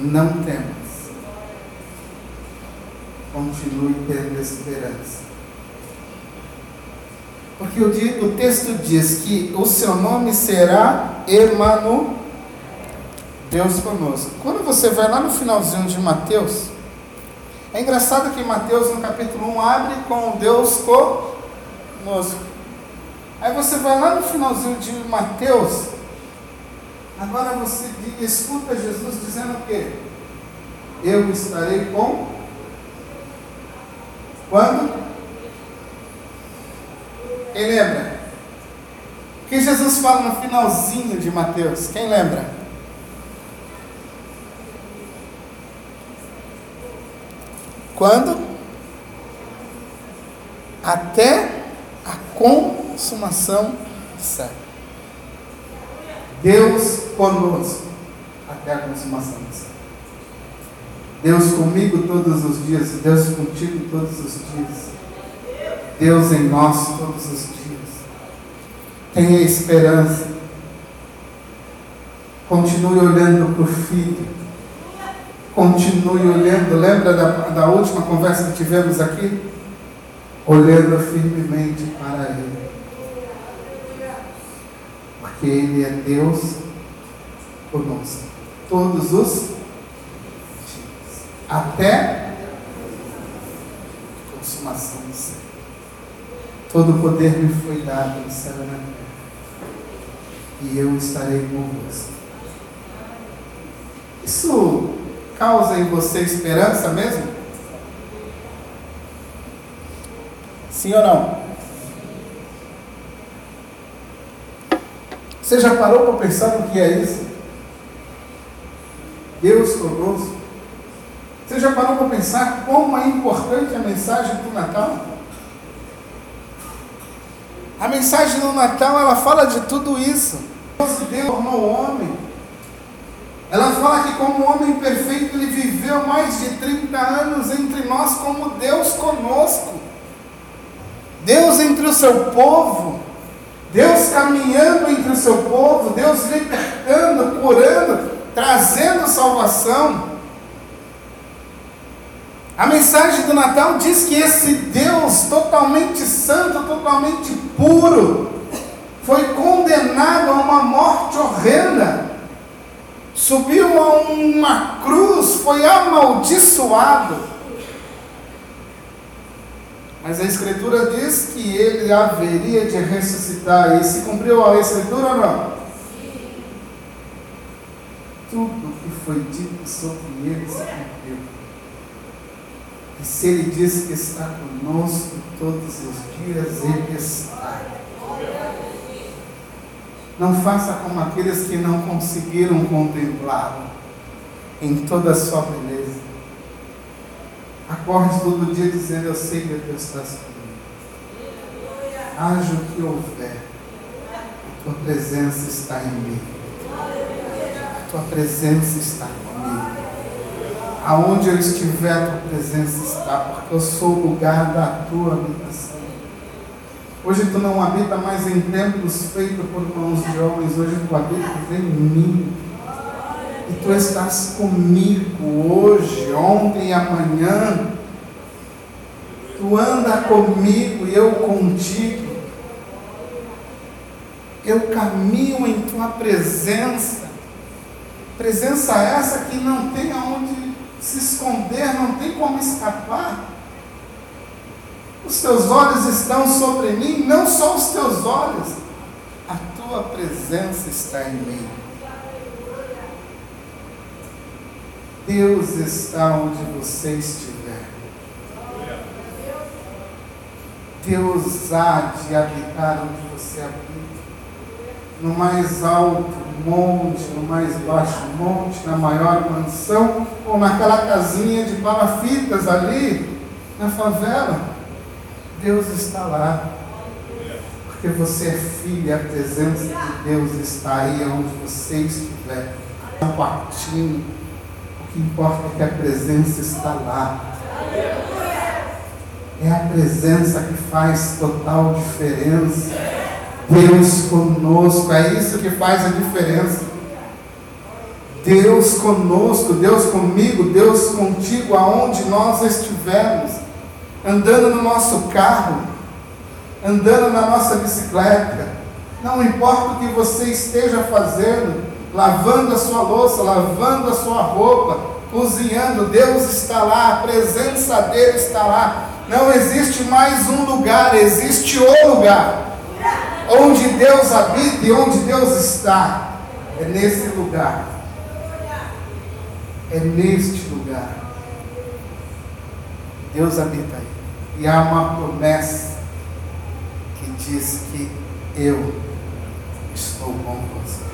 Não temas. Continue tendo esperança. Porque o, o texto diz que o seu nome será Emmanuel Deus conosco. Quando você vai lá no finalzinho de Mateus, é engraçado que Mateus no capítulo 1 abre com Deus conosco. Aí você vai lá no finalzinho de Mateus, agora você escuta Jesus dizendo o quê? Eu estarei com. Quando? Quem lembra? O que Jesus fala no finalzinho de Mateus? Quem lembra? Quando? Até a consumação do. Deus conosco até a consumação do século. Deus comigo todos os dias, Deus contigo todos os dias. Deus em nós todos os dias. Tenha esperança. Continue olhando para o Filho Continue olhando. Lembra da, da última conversa que tivemos aqui? Olhando firmemente para Ele. Porque Ele é Deus conosco. Todos os. Até a consumação do céu. Todo o poder me foi dado no céu e na terra. E eu estarei convosco. Isso causa em você esperança mesmo? Sim ou não? Você já parou para pensar no que é isso? Deus conosco. Você já parou para pensar como é importante a mensagem do Natal? A mensagem do Natal ela fala de tudo isso. Deus tornou homem ela fala que como homem perfeito ele viveu mais de 30 anos entre nós como Deus conosco. Deus entre o seu povo. Deus caminhando entre o seu povo, Deus libertando, curando, trazendo salvação. A mensagem do Natal diz que esse Deus totalmente santo, totalmente puro, foi condenado a uma morte horrenda subiu a uma cruz, foi amaldiçoado. Mas a Escritura diz que ele haveria de ressuscitar. E se cumpriu a Escritura ou não? Tudo que foi dito sobre ele se cumpriu. E se ele diz que está conosco todos os dias, ele está. Não faça como aqueles que não conseguiram contemplá-lo em toda a sua beleza. Acorde todo dia dizendo: Eu sei que tu estás comigo. Haja o que houver, a tua presença está em mim. A tua presença está comigo. Aonde eu estiver, a tua presença está, porque eu sou o lugar da tua habitação. Hoje tu não habita mais em templos feitos por mãos de homens, hoje tu habitas em mim. E tu estás comigo hoje, ontem e amanhã. Tu anda comigo e eu contigo. Eu caminho em tua presença. Presença essa que não tem aonde se esconder, não tem como escapar. Os teus olhos estão sobre mim, não só os teus olhos, a tua presença está em mim. Deus está onde você estiver. Deus há de habitar onde você habita. No mais alto monte, no mais baixo monte, na maior mansão, ou naquela casinha de palafitas ali, na favela. Deus está lá. Porque você é filho a presença de Deus está aí onde você estiver. Um quartinho. O que importa é que a presença está lá. É a presença que faz total diferença. Deus conosco, é isso que faz a diferença. Deus conosco, Deus comigo, Deus contigo, aonde nós estivermos andando no nosso carro, andando na nossa bicicleta, não importa o que você esteja fazendo, lavando a sua louça, lavando a sua roupa, cozinhando, Deus está lá, a presença dele está lá. Não existe mais um lugar, existe o lugar onde Deus habita e onde Deus está. É nesse lugar. É neste lugar. Deus habita aí. E há uma promessa que diz que eu estou com você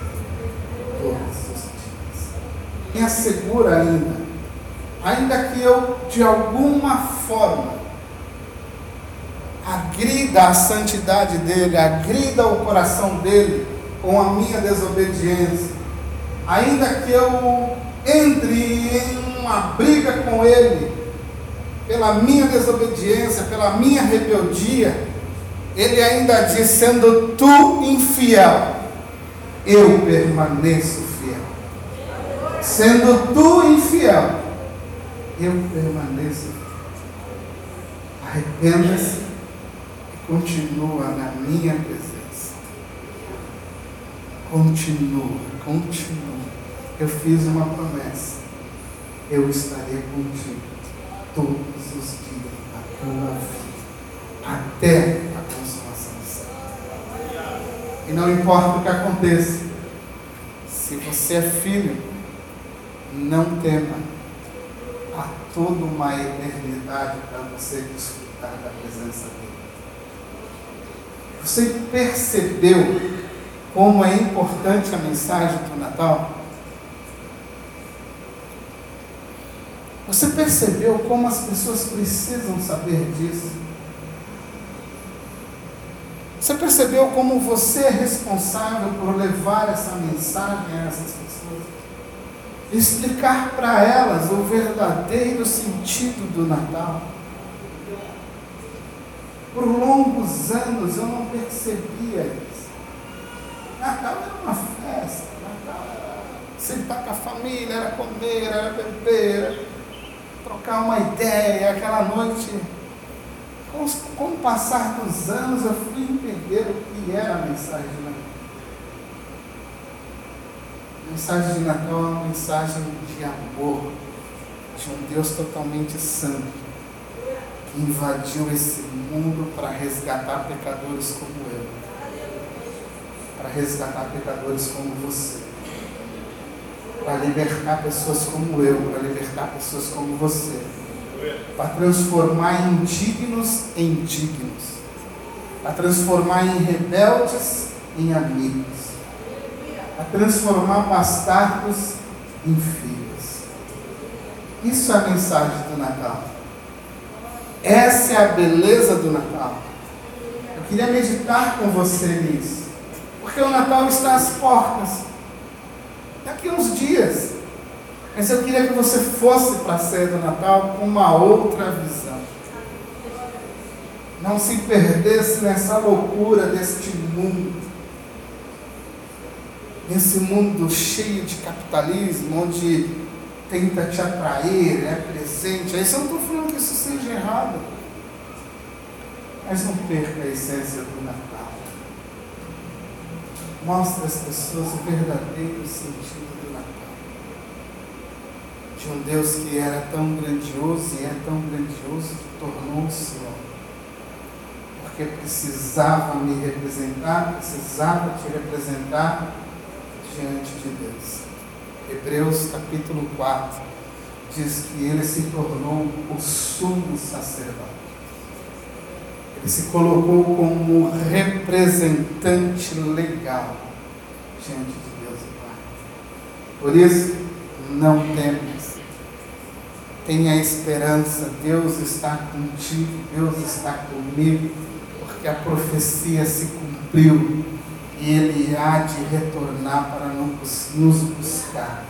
todos os dias. Me assegura ainda, ainda que eu de alguma forma agrida a santidade dele, agrida o coração dele com a minha desobediência, ainda que eu entre em uma briga com ele, pela minha desobediência, pela minha rebeldia, ele ainda diz: sendo tu infiel, eu permaneço fiel. Sendo tu infiel, eu permaneço. Arrependa-se continua na minha presença. Continua, continua. Eu fiz uma promessa. Eu estarei contigo todos os dias da tua vida, até a consumação do. E não importa o que aconteça, se você é filho, não tema. Há toda uma eternidade para você desfrutar da presença dele. Você percebeu como é importante a mensagem do Natal? Você percebeu como as pessoas precisam saber disso? Você percebeu como você é responsável por levar essa mensagem a essas pessoas? Explicar para elas o verdadeiro sentido do Natal. Por longos anos eu não percebia isso. Natal era uma festa, Natal era sentar com a família, era comer, era beber, trocar uma ideia, aquela noite. Com, com o passar dos anos, eu fui entender o que era a mensagem de Natal. A mensagem de Natal é uma mensagem de amor, de um Deus totalmente santo, que invadiu esse mundo para resgatar pecadores como eu, para resgatar pecadores como você. Para libertar pessoas como eu, para libertar pessoas como você, para transformar indignos em dignos, para transformar em rebeldes em amigos, para transformar bastardos em filhos. Isso é a mensagem do Natal. Essa é a beleza do Natal. Eu queria meditar com você nisso. Porque o Natal está às portas. Daqui a uns dias. Mas eu queria que você fosse para a ceia do Natal com uma outra visão. Não se perdesse nessa loucura deste mundo. Nesse mundo cheio de capitalismo, onde tenta te atrair, é presente. Aí eu não estou falando que isso seja errado. Mas não perca a essência do Natal. Mostre às pessoas o verdadeiro sentido do Natal. De um Deus que era tão grandioso e é tão grandioso que tornou-se homem. Porque precisava me representar, precisava te representar diante de Deus. Hebreus capítulo 4 diz que ele se tornou o sumo sacerdote. Ele se colocou como representante legal diante de Deus e Pai. Por isso, não temas. Tenha esperança, Deus está contigo, Deus está comigo, porque a profecia se cumpriu Ele há de retornar para nos buscar.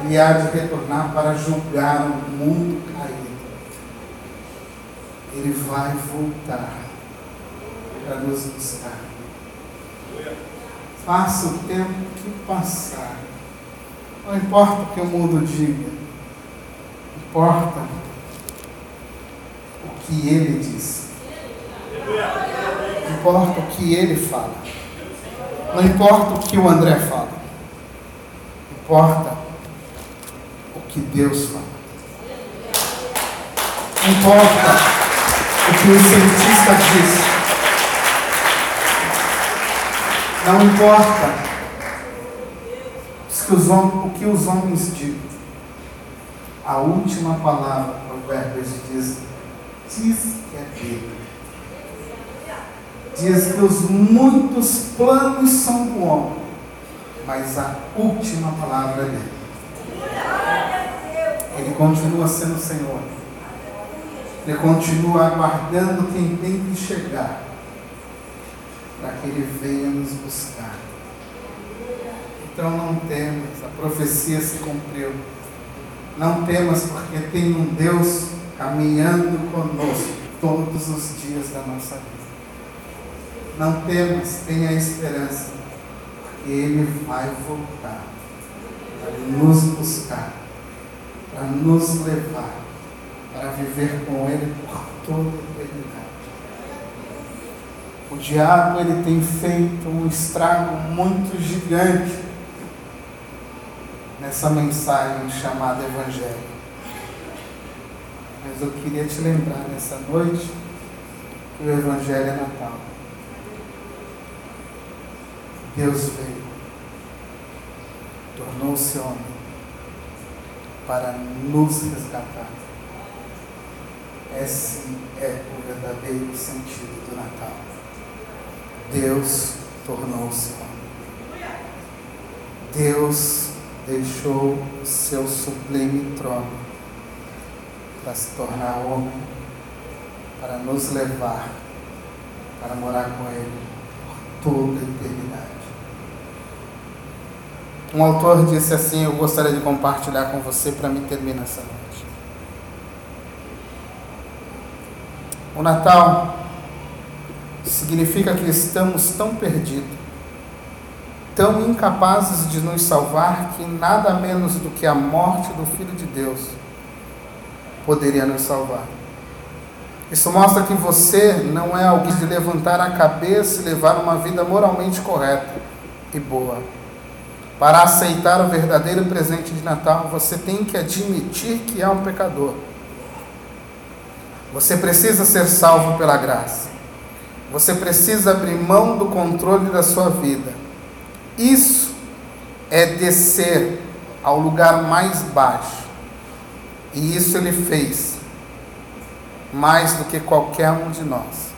Ele há de retornar para julgar o mundo caído. Ele vai voltar para nos buscar. Faça o tempo que passar. Não importa o que o mundo diga. Importa o que ele diz. Importa o que ele fala. Não importa o que o André fala. Importa o que Deus fala. Não importa o que o cientista diz. Não importa o que os homens dizem. A última palavra, Provérbios diz, diz que é dele diz que os muitos planos são do homem, mas a última palavra é dele. Ele continua sendo o Senhor. Ele continua aguardando quem tem que chegar para que ele venha nos buscar. Então não temas, a profecia se cumpriu. Não temas porque tem um Deus caminhando conosco todos os dias da nossa vida. Não temas, tenha esperança, porque Ele vai voltar para nos buscar, para nos levar, para viver com Ele por toda a eternidade. O diabo ele tem feito um estrago muito gigante nessa mensagem chamada Evangelho. Mas eu queria te lembrar nessa noite que o Evangelho é Natal. Deus veio, tornou-se homem para nos resgatar. Esse é o verdadeiro sentido do Natal. Deus tornou-se homem. Deus deixou o seu sublime trono para se tornar homem, para nos levar, para morar com Ele por toda a eternidade. Um autor disse assim: Eu gostaria de compartilhar com você para me terminar essa noite. O Natal significa que estamos tão perdidos, tão incapazes de nos salvar, que nada menos do que a morte do Filho de Deus poderia nos salvar. Isso mostra que você não é alguém de levantar a cabeça e levar uma vida moralmente correta e boa. Para aceitar o verdadeiro presente de Natal, você tem que admitir que é um pecador. Você precisa ser salvo pela graça. Você precisa abrir mão do controle da sua vida. Isso é descer ao lugar mais baixo. E isso ele fez mais do que qualquer um de nós.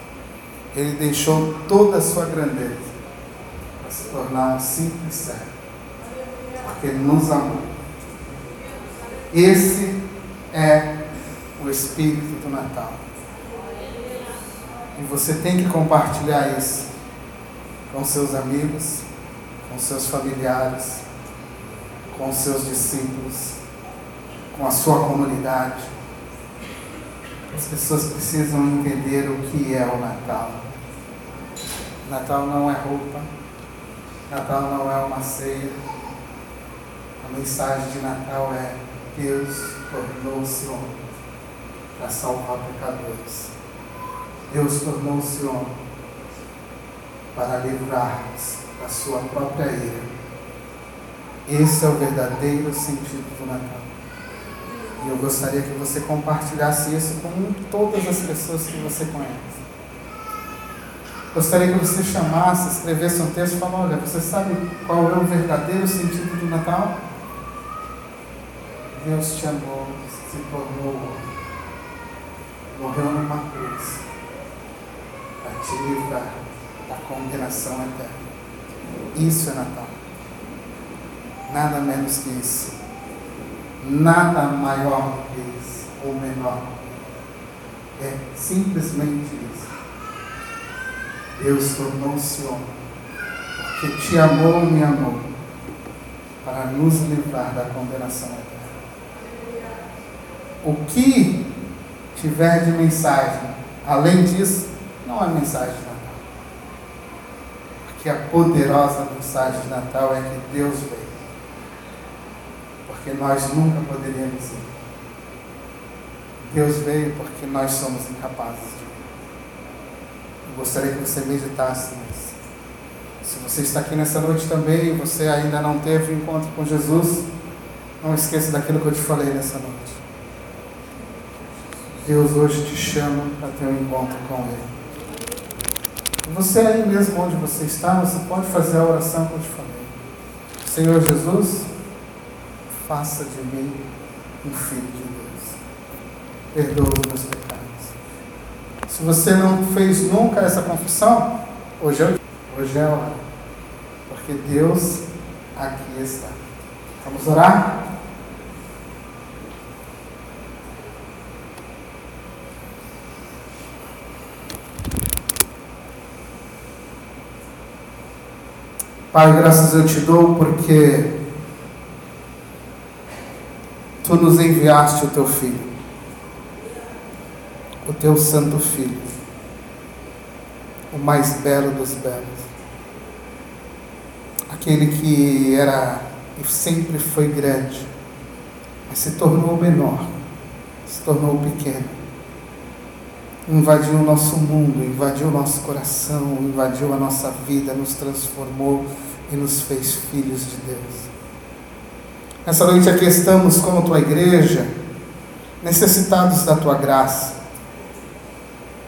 Ele deixou toda a sua grandeza para se tornar um simples servo porque nos amou. Esse é o espírito do Natal. E você tem que compartilhar isso com seus amigos, com seus familiares, com seus discípulos, com a sua comunidade. As pessoas precisam entender o que é o Natal. Natal não é roupa, Natal não é uma ceia. A mensagem de Natal é Deus tornou-se homem para salvar pecadores. Deus tornou-se homem para livrar-nos da sua própria ira. Esse é o verdadeiro sentido do Natal. E eu gostaria que você compartilhasse isso com todas as pessoas que você conhece. Gostaria que você chamasse, escrevesse um texto e falasse, olha, você sabe qual é o verdadeiro sentido do Natal? Deus te amou, se tornou homem, morreu numa cruz para te livrar da condenação eterna. Isso é Natal. Nada menos que isso. Nada maior do que isso, ou menor. É simplesmente isso. Deus tornou-se homem, porque te amou e me amou, para nos livrar da condenação eterna. O que tiver de mensagem, além disso, não é mensagem de Natal. Porque a poderosa mensagem de Natal é que Deus veio. Porque nós nunca poderíamos ir. Deus veio porque nós somos incapazes de ir. Eu gostaria que você meditasse nisso. Se você está aqui nessa noite também e você ainda não teve um encontro com Jesus, não esqueça daquilo que eu te falei nessa noite. Deus hoje te chama para ter um encontro com Ele. Você aí mesmo onde você está, você pode fazer a oração que eu te falei. Senhor Jesus, faça de mim um filho de Deus. Perdoa os meus pecados. Se você não fez nunca essa confissão, hoje é, hoje é a hora. Porque Deus aqui está. Vamos orar? Pai, graças eu te dou porque tu nos enviaste o teu filho, o teu santo filho, o mais belo dos belos, aquele que era e sempre foi grande, mas se tornou menor, se tornou pequeno invadiu o nosso mundo, invadiu o nosso coração, invadiu a nossa vida, nos transformou e nos fez filhos de Deus. Nessa noite aqui estamos como tua igreja, necessitados da tua graça,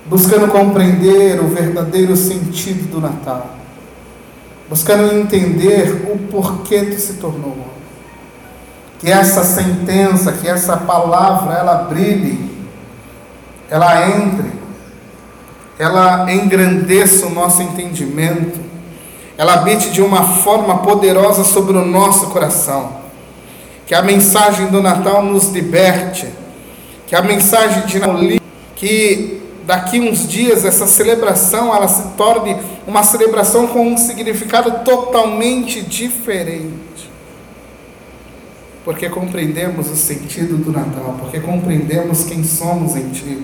buscando compreender o verdadeiro sentido do Natal, buscando entender o porquê tu se tornou homem. Que essa sentença, que essa palavra, ela brilhe, ela entre, ela engrandeça o nosso entendimento, ela habite de uma forma poderosa sobre o nosso coração. Que a mensagem do Natal nos liberte, que a mensagem de Natal, que daqui uns dias essa celebração ela se torne uma celebração com um significado totalmente diferente. Porque compreendemos o sentido do Natal, porque compreendemos quem somos em Ti.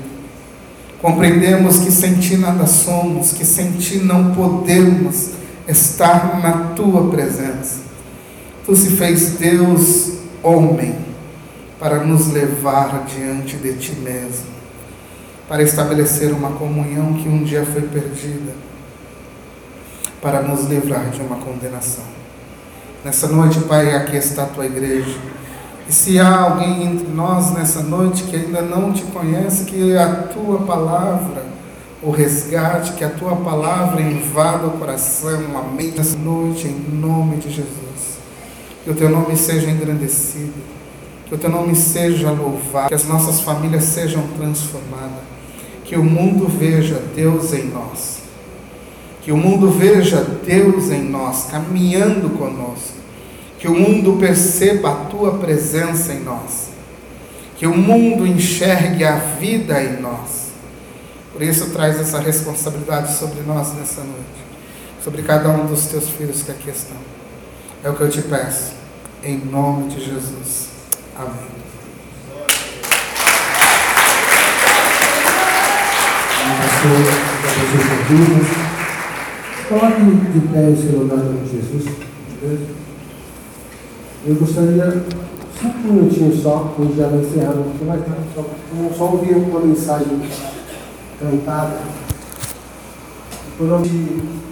Compreendemos que sem Ti nada somos, que sem Ti não podemos estar na tua presença. Tu se fez Deus homem para nos levar diante de ti mesmo, para estabelecer uma comunhão que um dia foi perdida, para nos livrar de uma condenação. Nessa noite, Pai, aqui está a tua igreja. E se há alguém entre nós nessa noite que ainda não te conhece, que a tua palavra o resgate, que a tua palavra invada o coração, a mente essa noite, em nome de Jesus. Que o teu nome seja engrandecido, que o teu nome seja louvado, que as nossas famílias sejam transformadas, que o mundo veja Deus em nós, que o mundo veja Deus em nós, caminhando conosco, que o mundo perceba a tua presença em nós, que o mundo enxergue a vida em nós Por isso, traz essa responsabilidade sobre nós nessa noite, sobre cada um dos teus filhos que aqui estão. É o que eu te peço, em nome de Jesus. Amém. Coloque de pé em seu lugar em Jesus. Eu gostaria, cinco minutinhos só, a gente já vai encerrar, porque vai estar só, só ouvir uma mensagem cantada. Por onde